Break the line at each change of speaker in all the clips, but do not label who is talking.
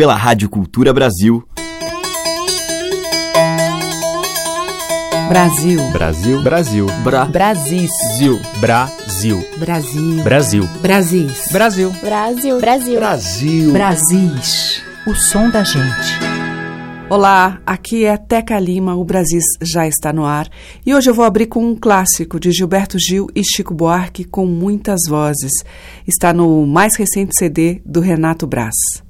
pela Rádio Cultura Brasil.
Brasil.
Brasil. Brasil.
Bra. Brasis.
Zil. Brasil.
Brasil.
Brasil.
Brasis.
Brasil.
Brasil. Brasil.
Brasil.
Brasis. O som da gente. Olá, aqui é Teca Lima, o Brasis já está no ar e hoje eu vou abrir com um clássico de Gilberto Gil e Chico Buarque com muitas vozes. Está no mais recente CD do Renato Braz.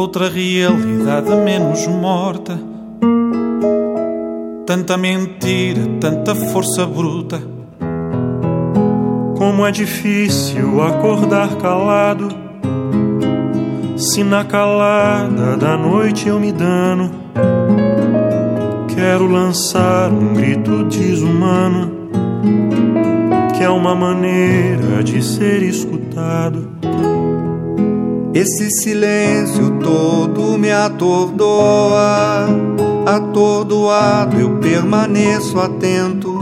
Outra realidade menos morta. Tanta mentira, tanta força bruta. Como é difícil acordar calado se na calada da noite eu me dano, quero lançar um grito desumano, que é uma maneira de ser escutado.
Esse silêncio todo me atordoa, atordoado eu permaneço atento.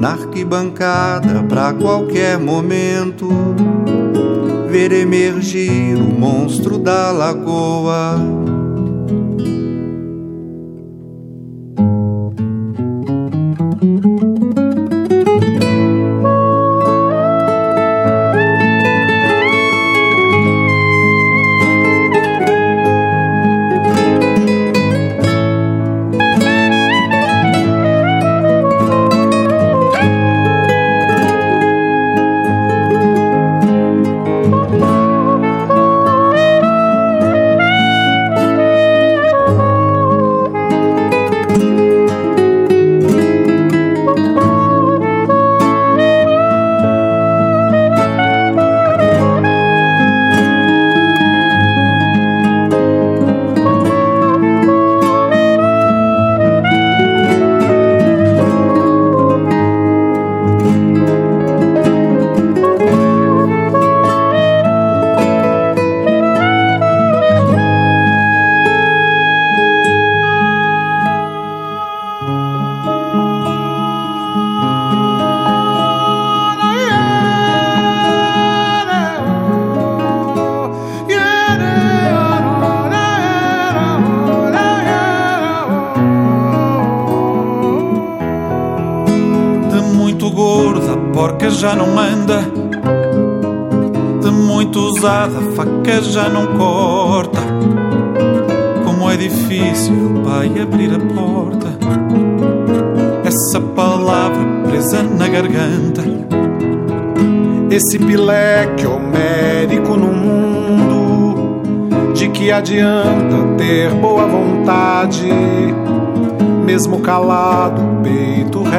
Na arquibancada, pra qualquer momento ver emergir o monstro da lagoa.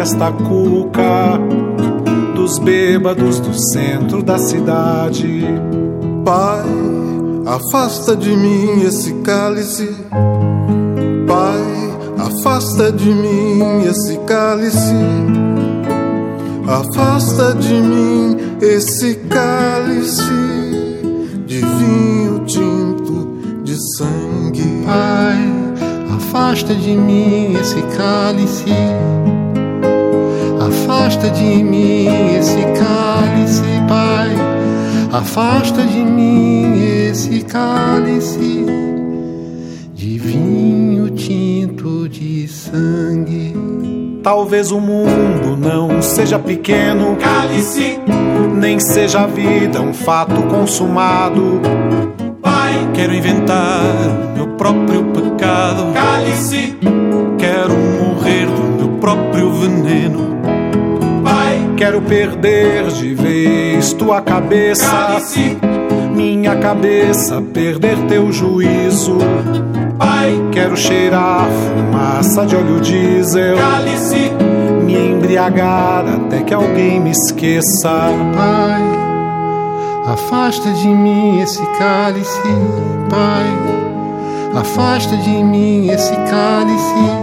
Resta cuca dos bêbados do centro da cidade.
Pai, afasta de mim esse cálice. Pai, afasta de mim esse cálice. Afasta de mim esse cálice de vinho tinto de sangue.
Pai, afasta de mim esse cálice Afasta de mim esse cálice, Pai. Afasta de mim esse cálice de vinho tinto de sangue.
Talvez o mundo não seja pequeno, cálice, nem seja a vida um fato consumado. Pai, quero inventar o meu próprio pecado, cálice, quero morrer do meu próprio veneno. Quero perder de vez tua cabeça, minha cabeça, perder teu juízo. Pai, quero cheirar fumaça de óleo diesel, Cálice. me embriagar até que alguém me esqueça.
Pai, afasta de mim esse cálice, Pai.
afasta de mim esse cálice.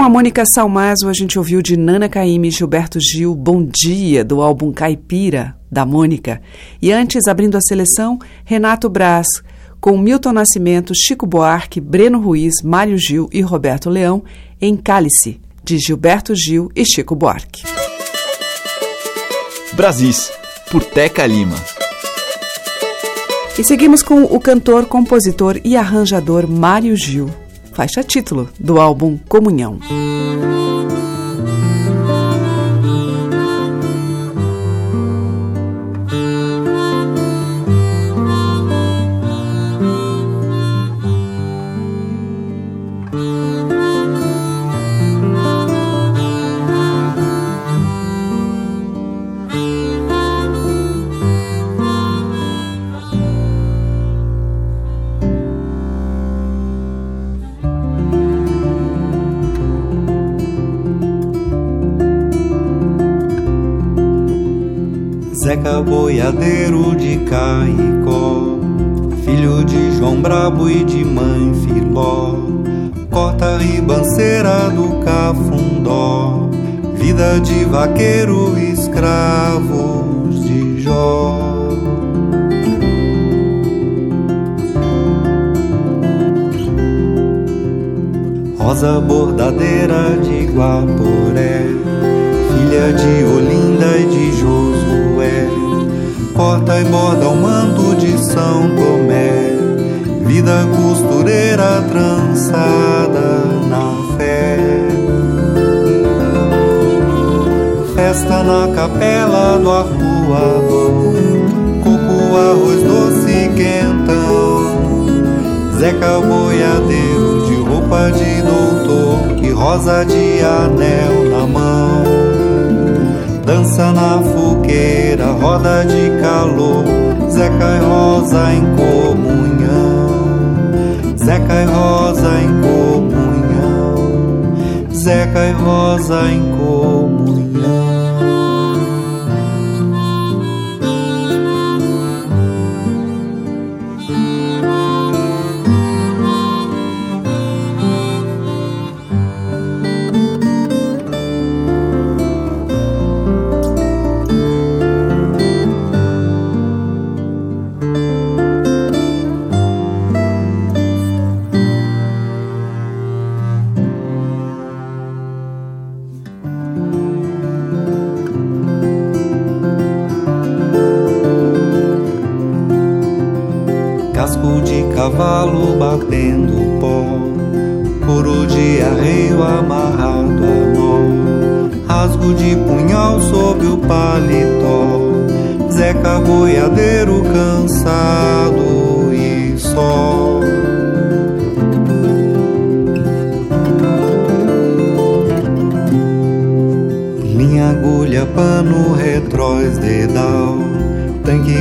Com a Mônica Salmazo, a gente ouviu de Nana Caymmi e Gilberto Gil Bom Dia, do álbum Caipira, da Mônica. E antes, abrindo a seleção, Renato Braz, com Milton Nascimento, Chico Buarque, Breno Ruiz, Mário Gil e Roberto Leão, em Cálice, de Gilberto Gil e Chico Buarque.
Brasis, por Teca Lima.
E seguimos com o cantor, compositor e arranjador Mário Gil, faixa título do álbum Comunhão.
Boiadeiro de Caicó, filho de João Brabo e de mãe Filó, corta ribanceira do Cafundó, vida de vaqueiro escravos de Jó. Rosa bordadeira de Guaporé, filha de Olinda e de Josué, corta e borda o manto de São Tomé, vida costureira trançada na fé. Festa na capela do arruador, coco, arroz doce quentão, Zeca boiadeiro de roupa de doutor e rosa de anel na mão. Dança na fogueira, roda de calor, Zeca e Rosa em comunhão. Zeca e Rosa em comunhão. Zeca e Rosa em comunhão.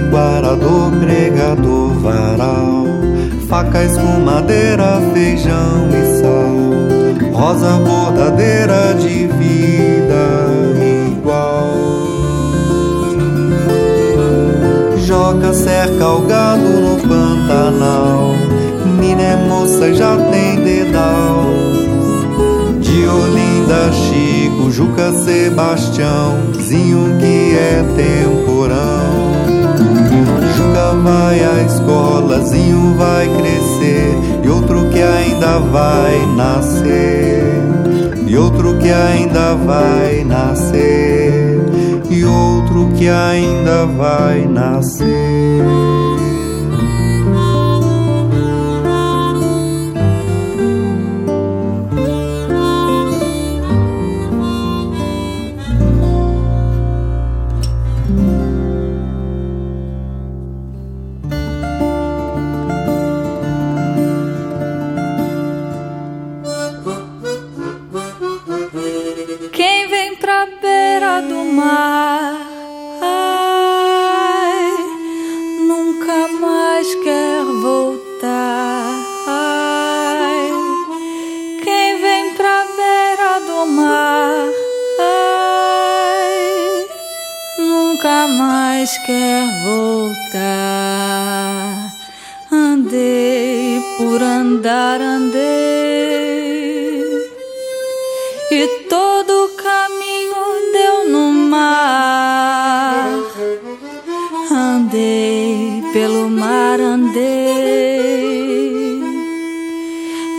Guarador, pregador, varal, faca, escumadeira, feijão e sal, rosa bordadeira de vida igual. Joca, cerca o gado no Pantanal, mina é moça, já tem dedal. De Olinda, Chico, Juca, Sebastião, Zinho que é temporão. Juca vai à escola, Zinho vai crescer, e outro que ainda vai nascer, e outro que ainda vai nascer, e outro que ainda vai nascer.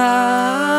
voltar.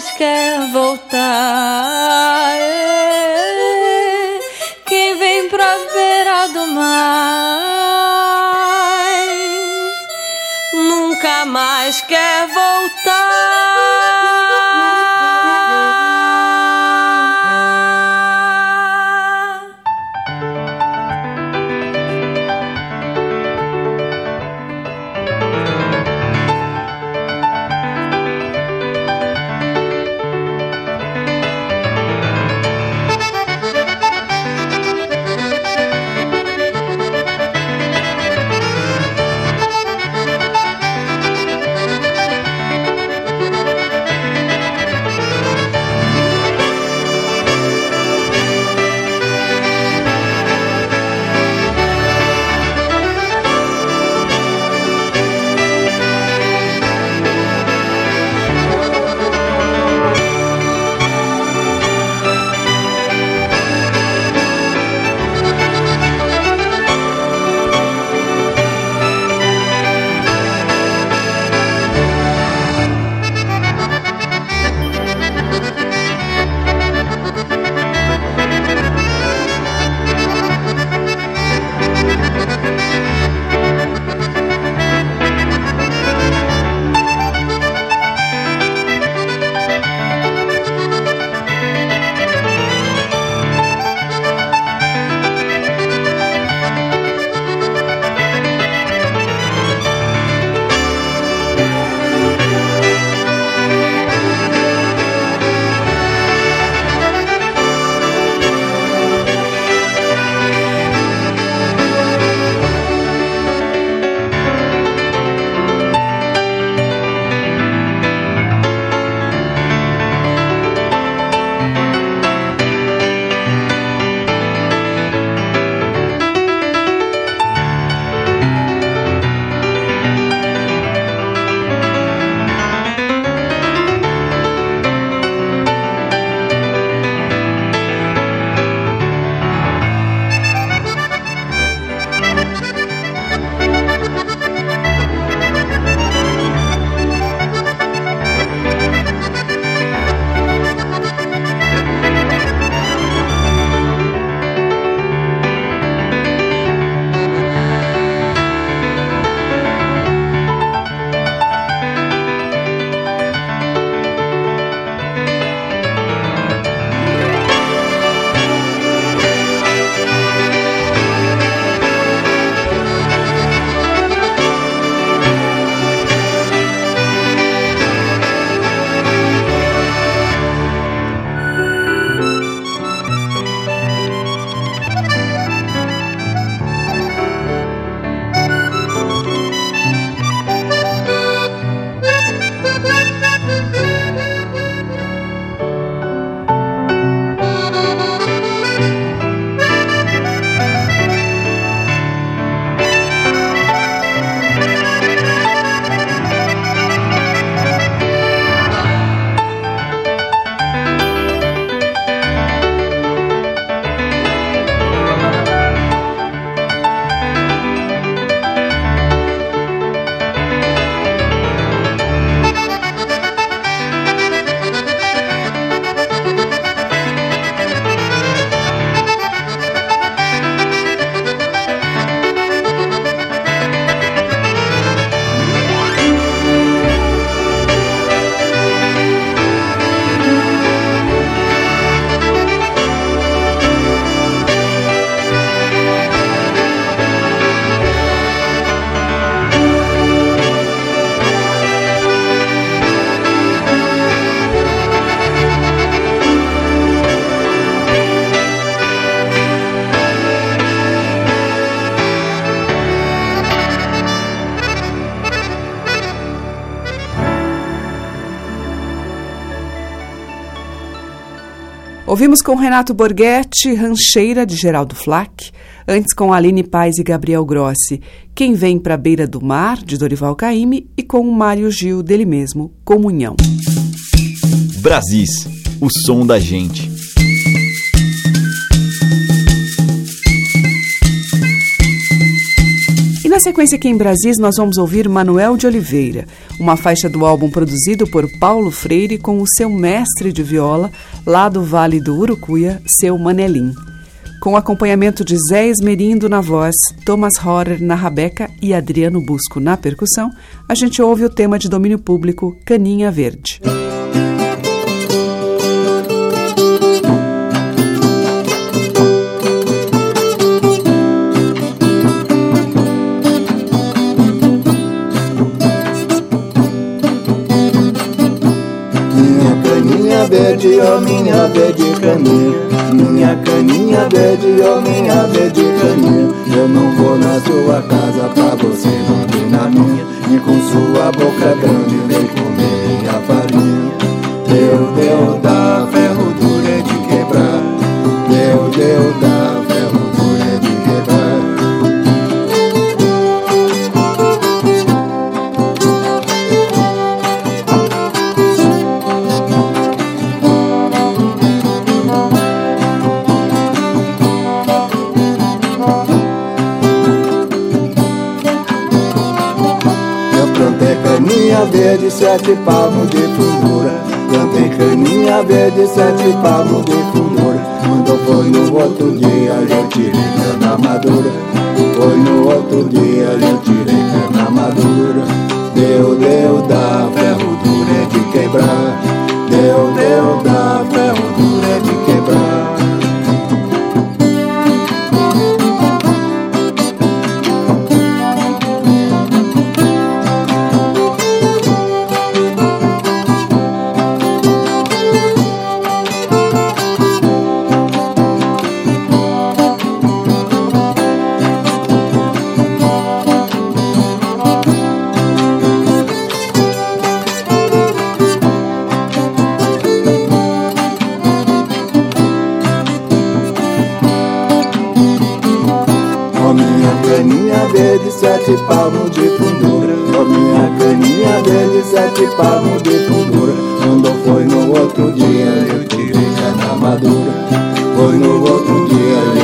Mais quer voltar.
Quem vem pra beira do mar nunca mais quer voltar.
Ouvimos com Renato Borghetti, Rancheira, de Geraldo Flack. Antes com Aline Paz e Gabriel Grossi, Quem Vem Pra Beira do Mar, de Dorival Caymmi. E com o Mário Gil, dele mesmo, Comunhão.
Brasis, o som da gente.
na sequência aqui em Brasis nós vamos ouvir Manuel de Oliveira, uma faixa do álbum produzido por Paulo Freire com o seu mestre de viola, lá do Vale do Urucuia, seu Manelim. Com acompanhamento de Zé Esmerindo na voz, Thomas Horrer na rabeca e Adriano Busco na percussão, a gente ouve o tema de domínio público Caninha Verde.
Minha verde caninha Minha caninha verde, ó minha verde caninha. Eu não vou na sua casa pra você vir na minha E com sua boca grande sete palmos de fundura. Plantei caninha verde, sete palmos de fundura. Quando foi no outro dia, eu tirei cana madura. Foi no outro dia, eu tirei cana madura. Deu, deu da sete palmos de fundura. Ó minha caninha dele, sete palmos de fundura. Quando foi no outro dia eu tirei cana madura. Foi no outro dia eu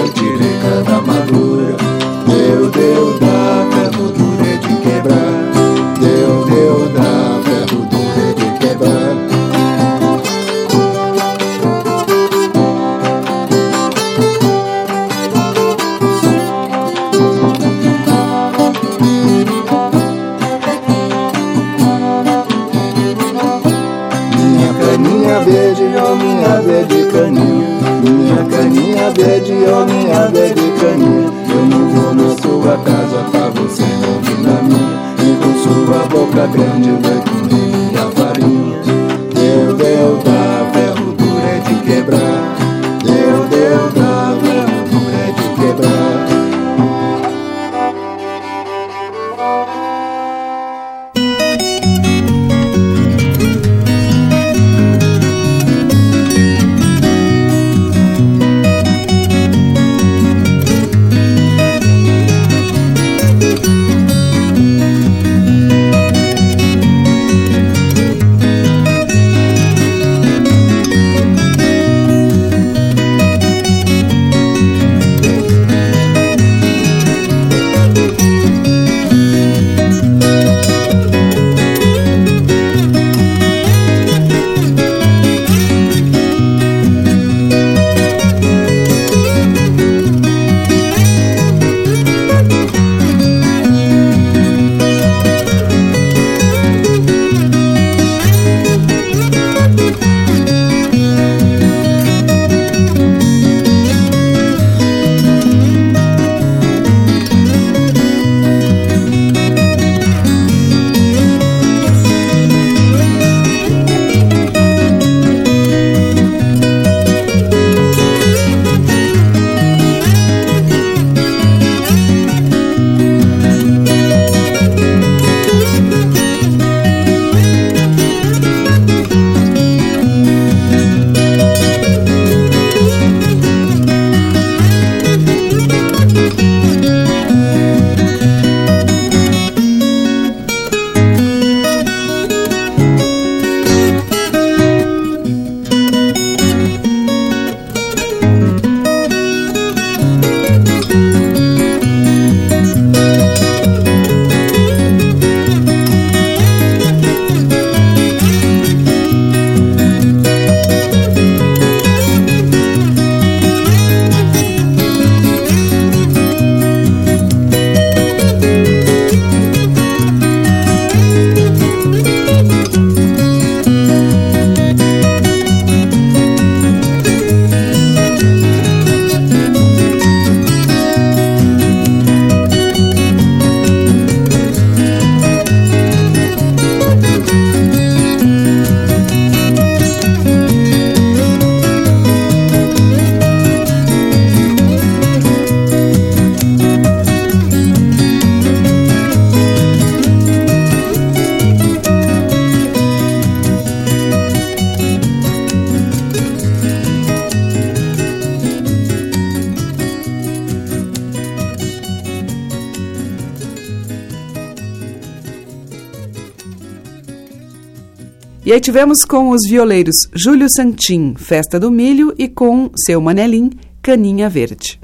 E
aí tivemos com os violeiros Júlio Santim, Festa do Milho, e com seu Manelim, Caninha Verde.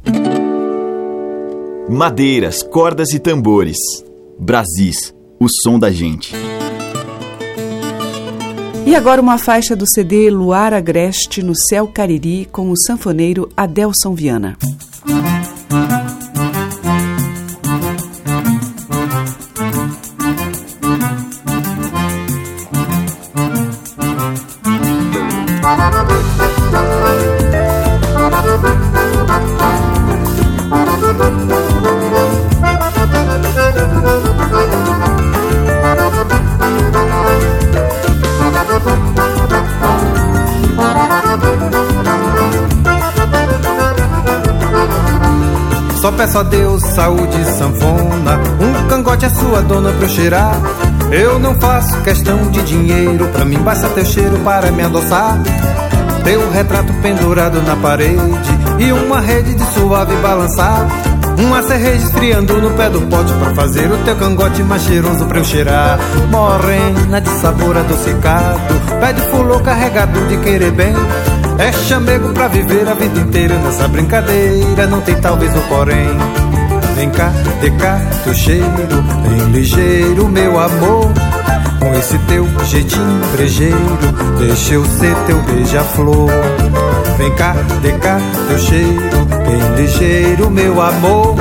Madeiras, cordas e tambores. Brasis, o som da gente.
E agora uma faixa do CD Luar Agreste no Céu Cariri com o sanfoneiro Adelson Viana.
Só a Deus saúde sanfona. Um cangote é sua dona pra eu cheirar. Eu não faço questão de dinheiro Pra mim basta teu cheiro para me adoçar. Teu retrato pendurado na parede E uma rede de suave balançar. Uma cerveja esfriando no pé do pote Pra fazer o teu cangote mais cheiroso pra eu cheirar. Morena de sabor adocicado Pé de fulô carregado de querer bem é chamego pra viver a vida inteira nessa brincadeira, não tem talvez o porém. Vem cá, de cá, teu cheiro, bem ligeiro, meu amor. Com esse teu jeitinho brejeiro, deixa eu ser teu beija-flor. Vem cá, de cá, teu cheiro, bem ligeiro, meu amor.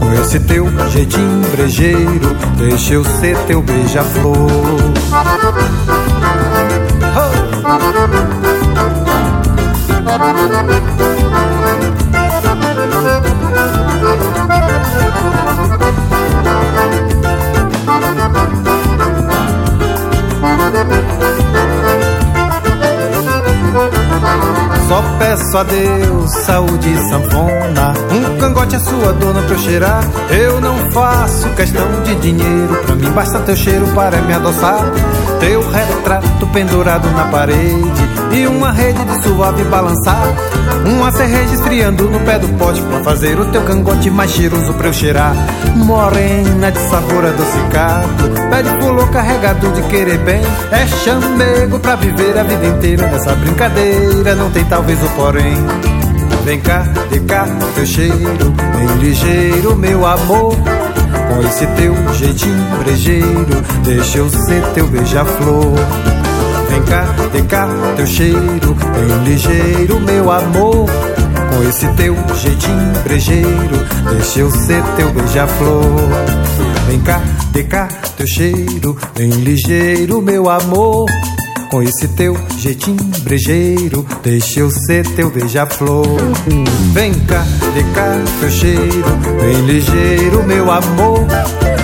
Com esse teu jeitinho brejeiro, deixa eu ser teu beija-flor. Oh! Só peço a Deus saúde sanfona. Um cangote é sua dona pra eu cheirar. Eu não faço questão de dinheiro Pra mim. Basta teu cheiro para me adoçar. Teu retrato pendurado na parede E uma rede de suave balançar Uma cerveja esfriando no pé do pote Pra fazer o teu cangote mais cheiroso pra eu cheirar Morena de sabor adocicado Pé de fulô carregado de querer bem É chamego pra viver a vida inteira Nessa brincadeira não tem tal talvez o porém. Vem cá, de cá, teu cheiro, bem ligeiro, meu amor. Com esse teu jeitinho brejeiro, deixa eu ser teu beija-flor. Vem cá, de cá, teu cheiro, bem ligeiro, meu amor. Com esse teu jeitinho brejeiro, deixa eu ser teu beija-flor. Vem cá, de cá, teu cheiro, bem ligeiro, meu amor. Com esse teu jeitinho brejeiro, deixa eu ser teu beija-flor. Vem cá, de cá, teu cheiro, bem ligeiro, meu amor.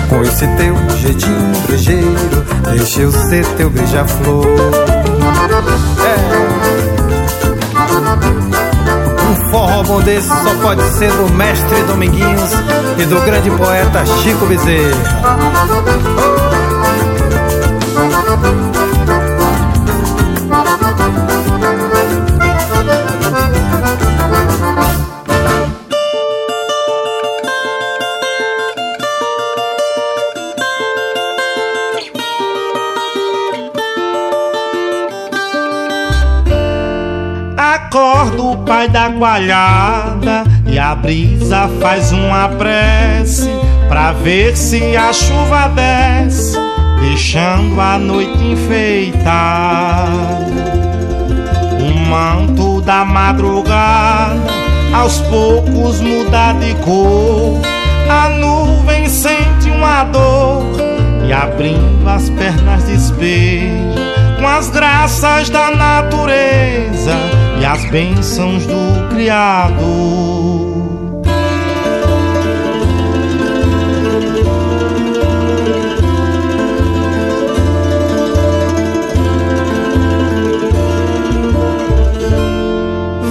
Com esse teu jeitinho brejeiro, deixa eu ser teu beija-flor. É. Um forró bom desse só pode ser do mestre Dominguinhos e do grande poeta Chico Bezerra.
Pai da gualhada e a brisa faz uma prece pra ver se a chuva desce, deixando a noite enfeitada. O manto da madrugada aos poucos muda de cor, a nuvem sente uma dor e abrindo as pernas despeja com as graças da natureza e as bênçãos do Criador.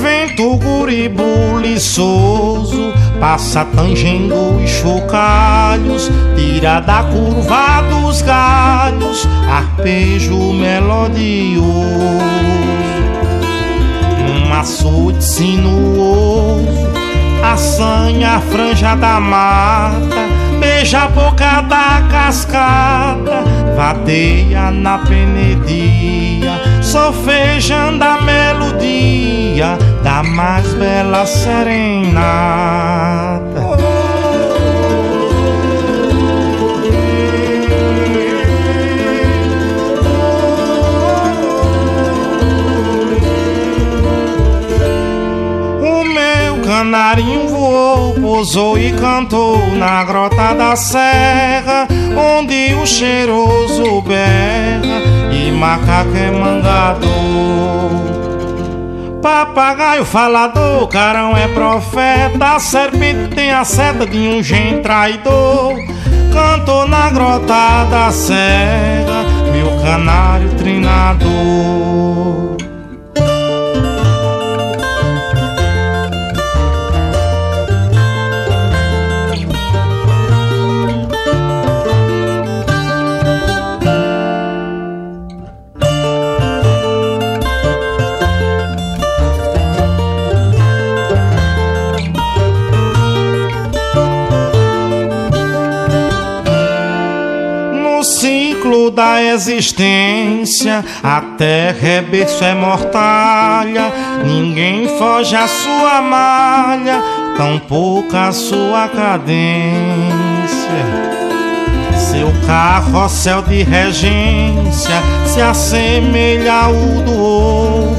Vento guri buliçoso Passa tangendo os chocalhos, tira da curva dos galhos, arpejo melodioso. Açude sinuoso, assanha a franja da mata, beija a boca da cascata, vadeia na penedia, sofejando a melodia da mais bela serenata. Canarinho voou, pousou e cantou na grota da serra, onde o cheiroso berra e macaco é mangador. Papagaio falador, carão é profeta, serpente tem a seta de um gen traidor. Cantou na grota da serra, meu canário trinador. Da existência, a terra é berço, é mortalha, ninguém foge à sua malha, tampouco a sua cadência. Seu carrossel de regência se assemelha ao do ovo,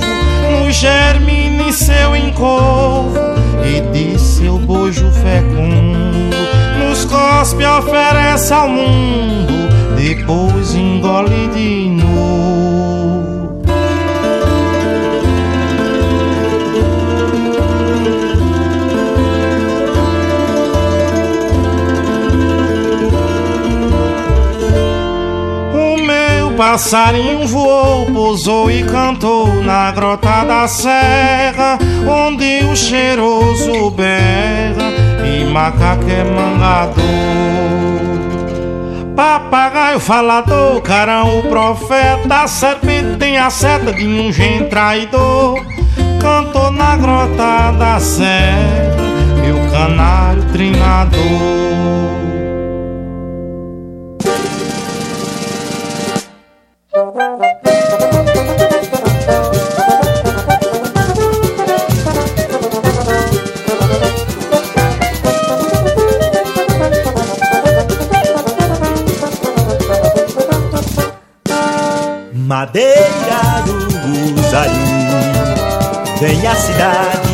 no germine seu encovo e de seu bojo fecundo, nos cospe oferece ao mundo depois engole de novo. O meu passarinho voou, pousou e cantou na grota da serra, onde o cheiroso berra e macaco é mangador. Papagaio falador, carão o profeta, serpente tem a seta de um gen traidor. Cantou na grota da serra, meu canário trinador.
Vem a cidade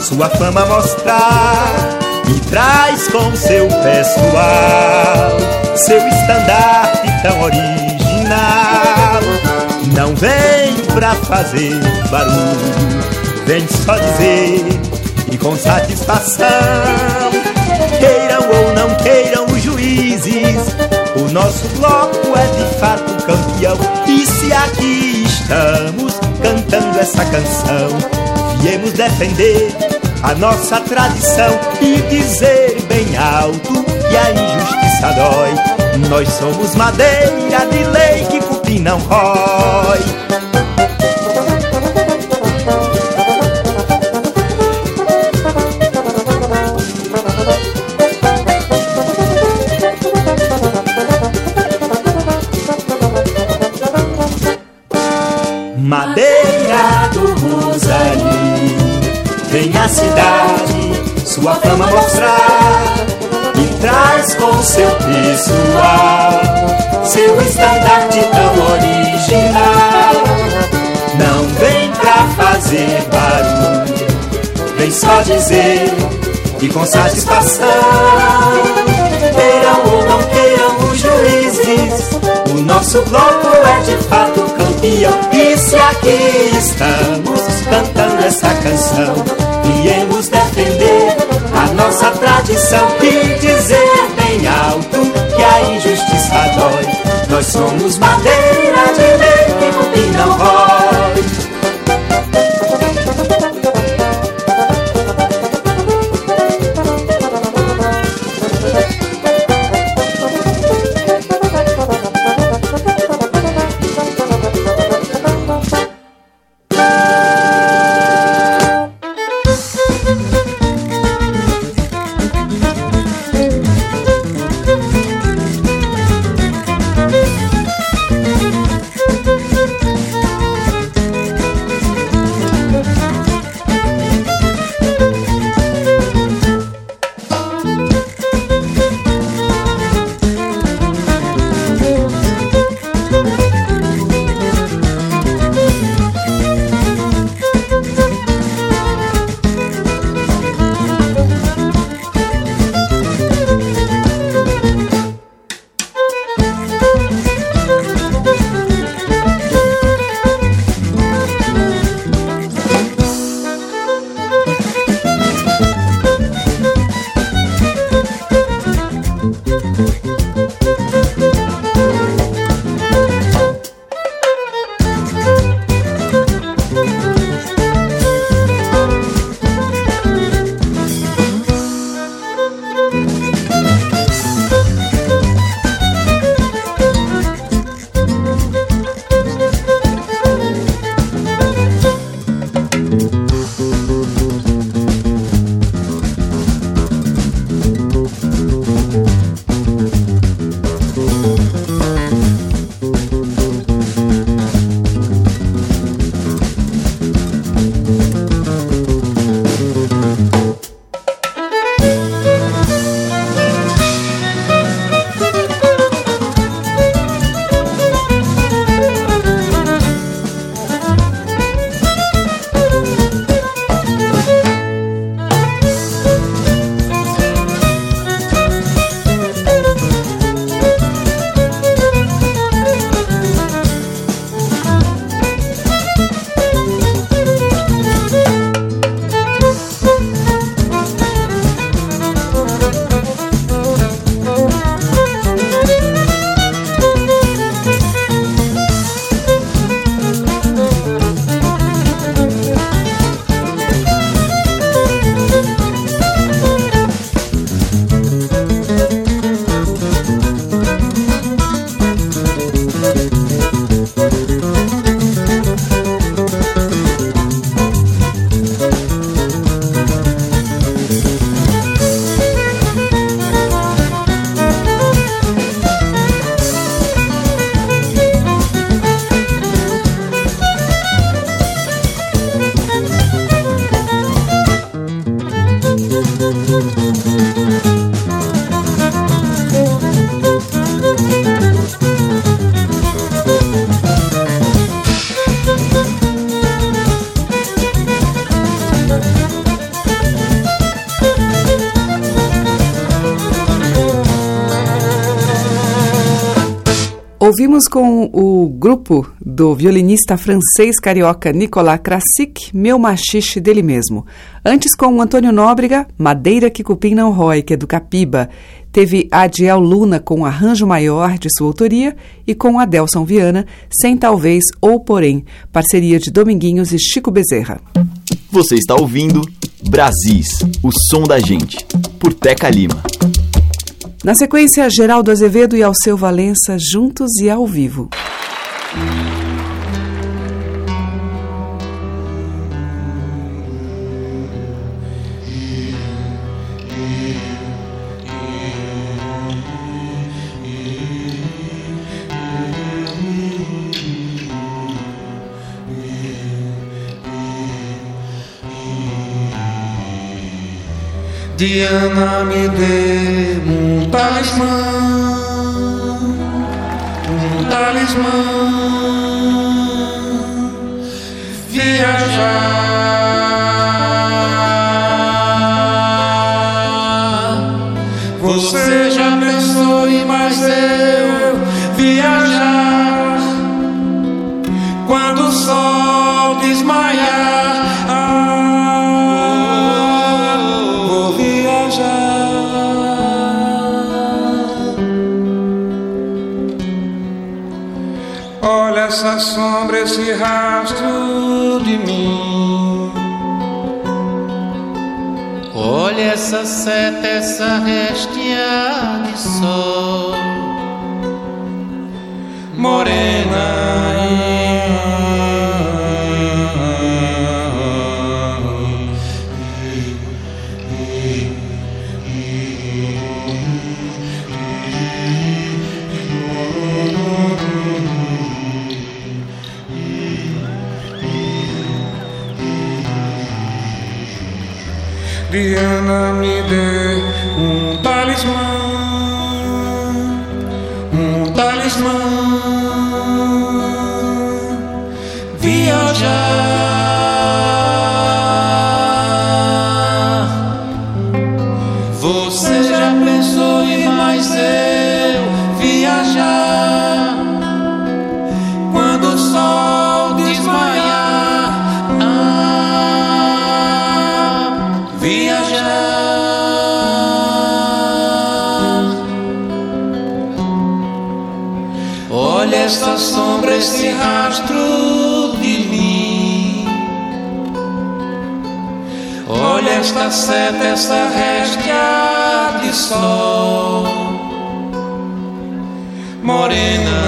sua fama mostrar e traz com seu pessoal seu estandarte tão original. Não vem pra fazer barulho, vem só dizer e com satisfação. Queiram ou não queiram os juízes, o nosso bloco é de fato campeão. E se aqui estamos cantando essa canção, viemos defender a nossa tradição e dizer bem alto que a injustiça dói. Nós somos madeira de lei que cupim não rói. Cidade sua fama mostrar e traz com seu pessoal seu estandarte tão original. Não vem pra fazer barulho, vem só dizer e com satisfação. Queiram ou não queiram os juízes, o nosso bloco é de fato campeão. E se aqui estamos essa canção viemos defender a nossa tradição e dizer bem alto que a injustiça dói. Nós somos madeira de lei que cupim não rói.
Ouvimos com o grupo do violinista francês carioca Nicolas Krasik, Meu Machixe dele mesmo. Antes com o Antônio Nóbrega, Madeira que Cupim não rói, que é do Capiba. Teve Adiel Luna com Arranjo Maior, de sua autoria, e com Adelson Viana, Sem Talvez ou Porém, parceria de Dominguinhos e Chico Bezerra.
Você está ouvindo Brasis, o som da gente, por Teca Lima.
Na sequência, Geraldo Azevedo e Alceu Valença juntos e ao vivo.
Diana me dê um talismã, um talismã, viajar. Essa
réstia de sol.
Morena.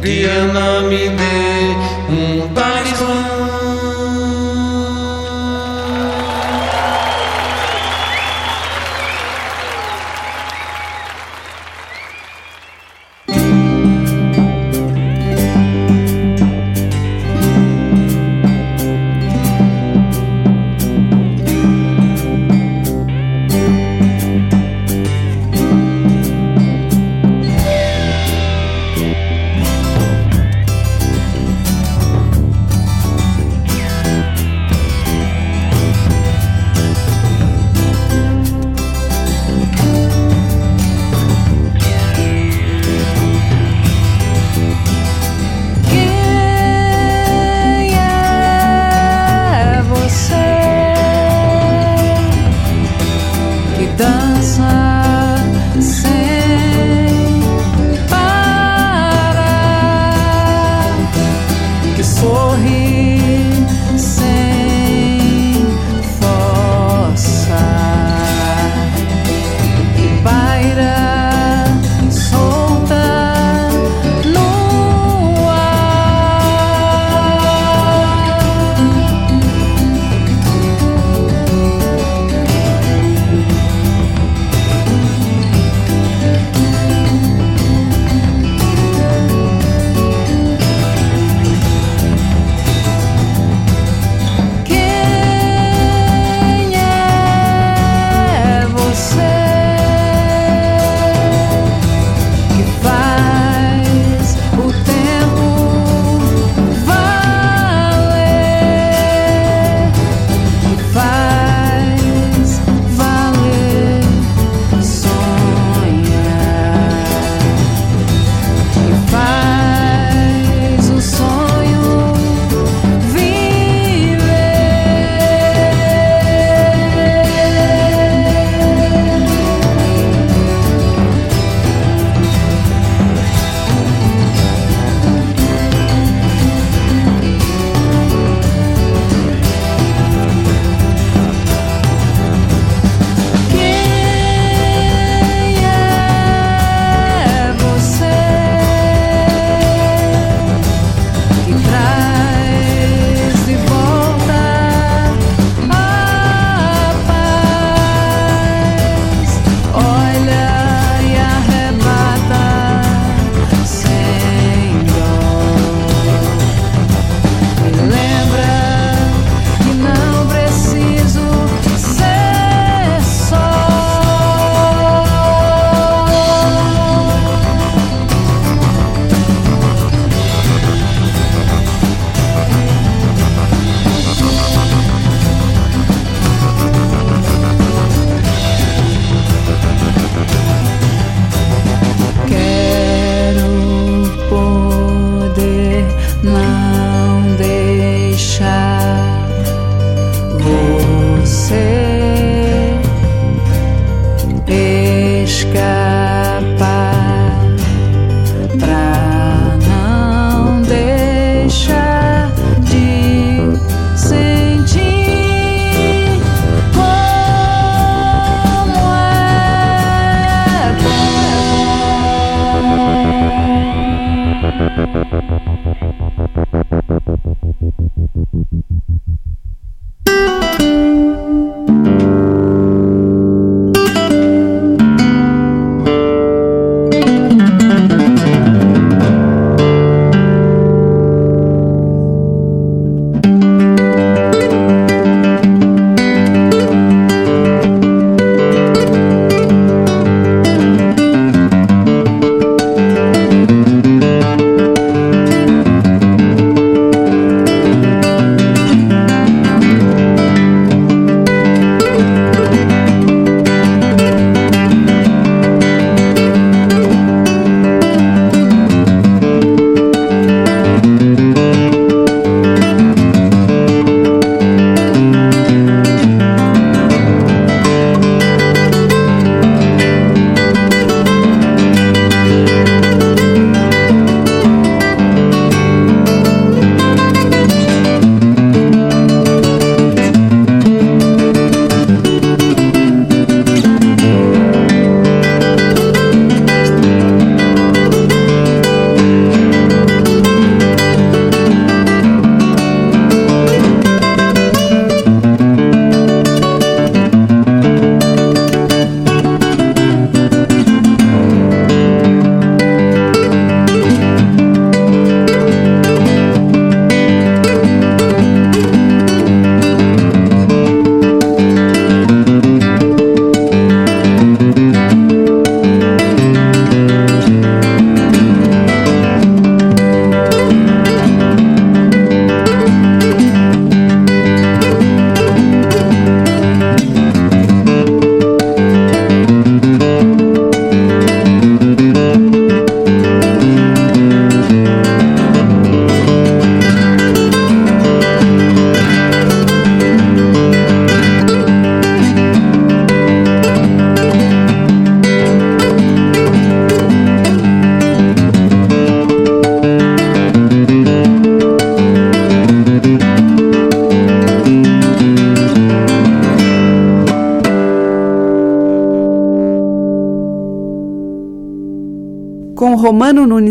Diana me dê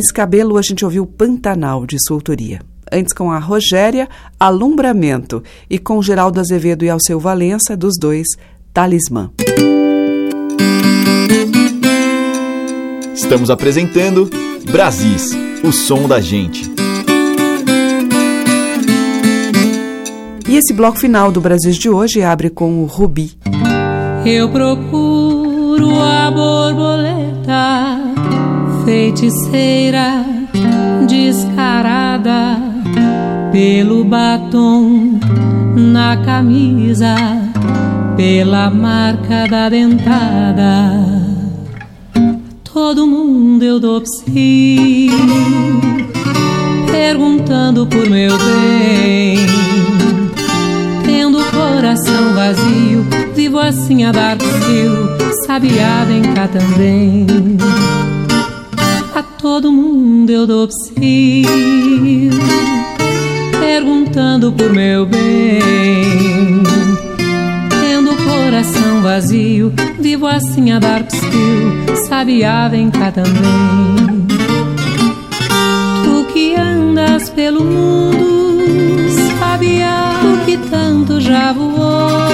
Nunes Cabelo, a gente ouviu Pantanal, de sua autoria. Antes com a Rogéria, Alumbramento. E com Geraldo Azevedo e Alceu Valença, dos dois, Talismã.
Estamos apresentando Brasis, o som da gente.
E esse bloco final do Brasil de hoje abre com o Rubi.
Eu procuro a borboleta, feiticeira, descarada, pelo batom na camisa, pela marca da dentada. Todo mundo eu dou psi, perguntando por meu bem coração vazio, vivo assim a dar fio, sabiá vem cá também. Todo mundo eu dou psiu, perguntando por meu bem. Tendo o coração vazio, vivo assim a dar psiu, sabiá vem cá também. Tu que andas pelo mundo, sabiá, tu que tanto já voou,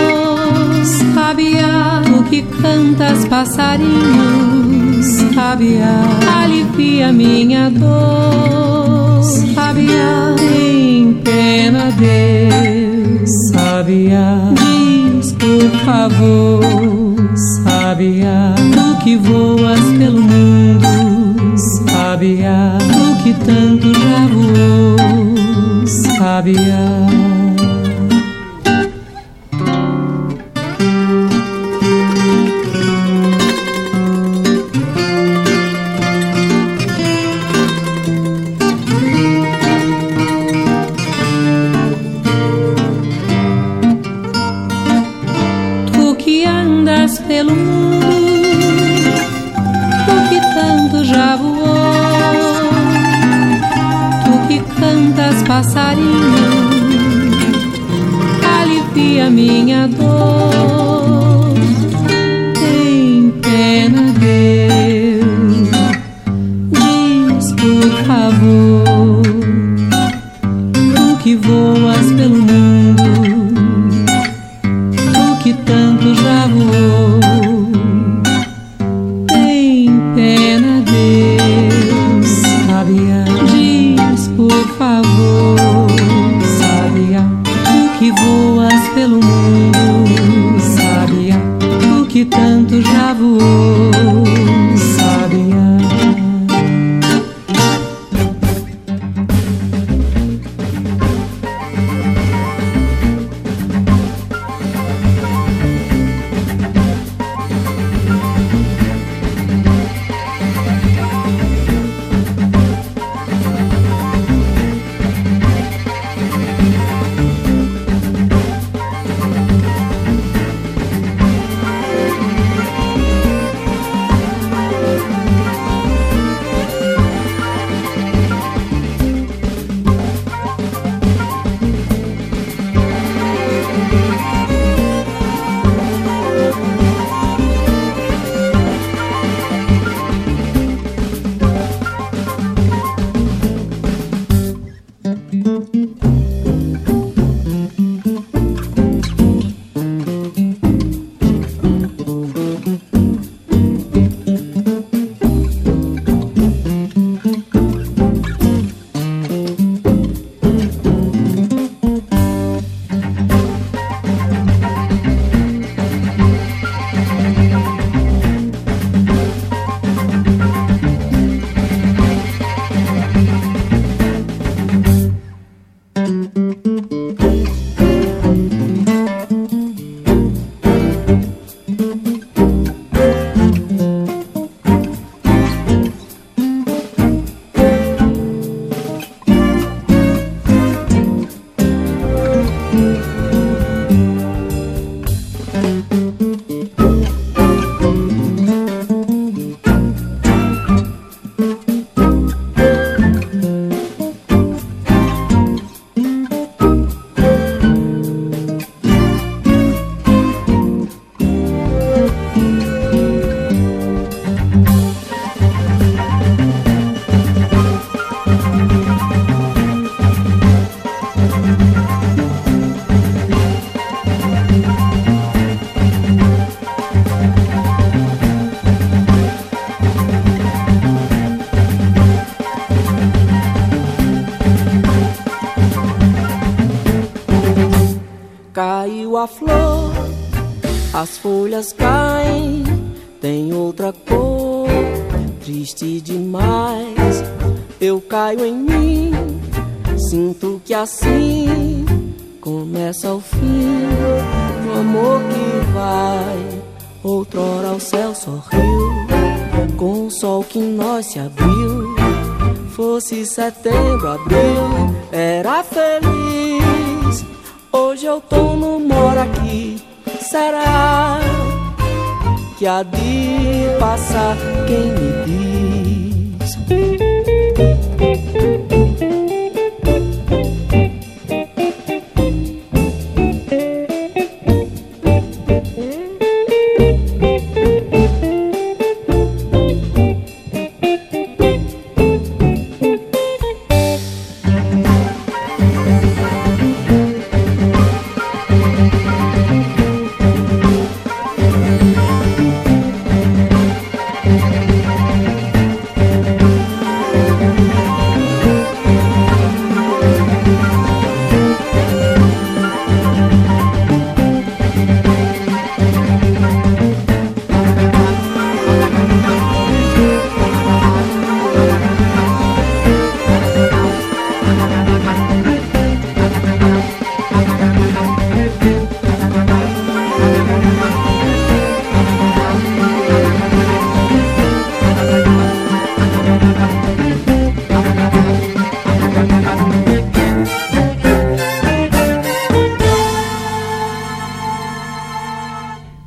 sabiá, o que cantas passarinhos, sabiá, alivia minha dor, sabiá, tem pena Deus, sabiá, diz por favor, sabiá, tu que voas pelo mundo, sabiá, tu que tanto já voou, sabiá.
passarinho, alivia minha dor. Setembro, abril, era feliz. Hoje eu tô no moro aqui. Será que há de passar quem me diz?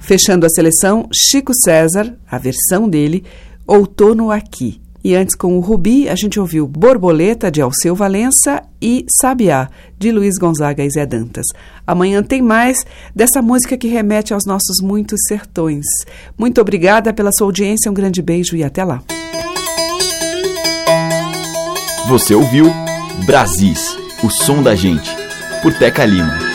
Fechando a seleção, Chico César, a versão dele, Outono Aqui. E antes, com o Rubi, a gente ouviu Borboleta, de Alceu Valença, e Sabiá, de Luiz Gonzaga e Zé Dantas. Amanhã tem mais dessa música que remete aos nossos muitos sertões. Muito obrigada pela sua audiência, um grande beijo e até lá.
Você ouviu Brasis, o som da gente, por Teca Lima.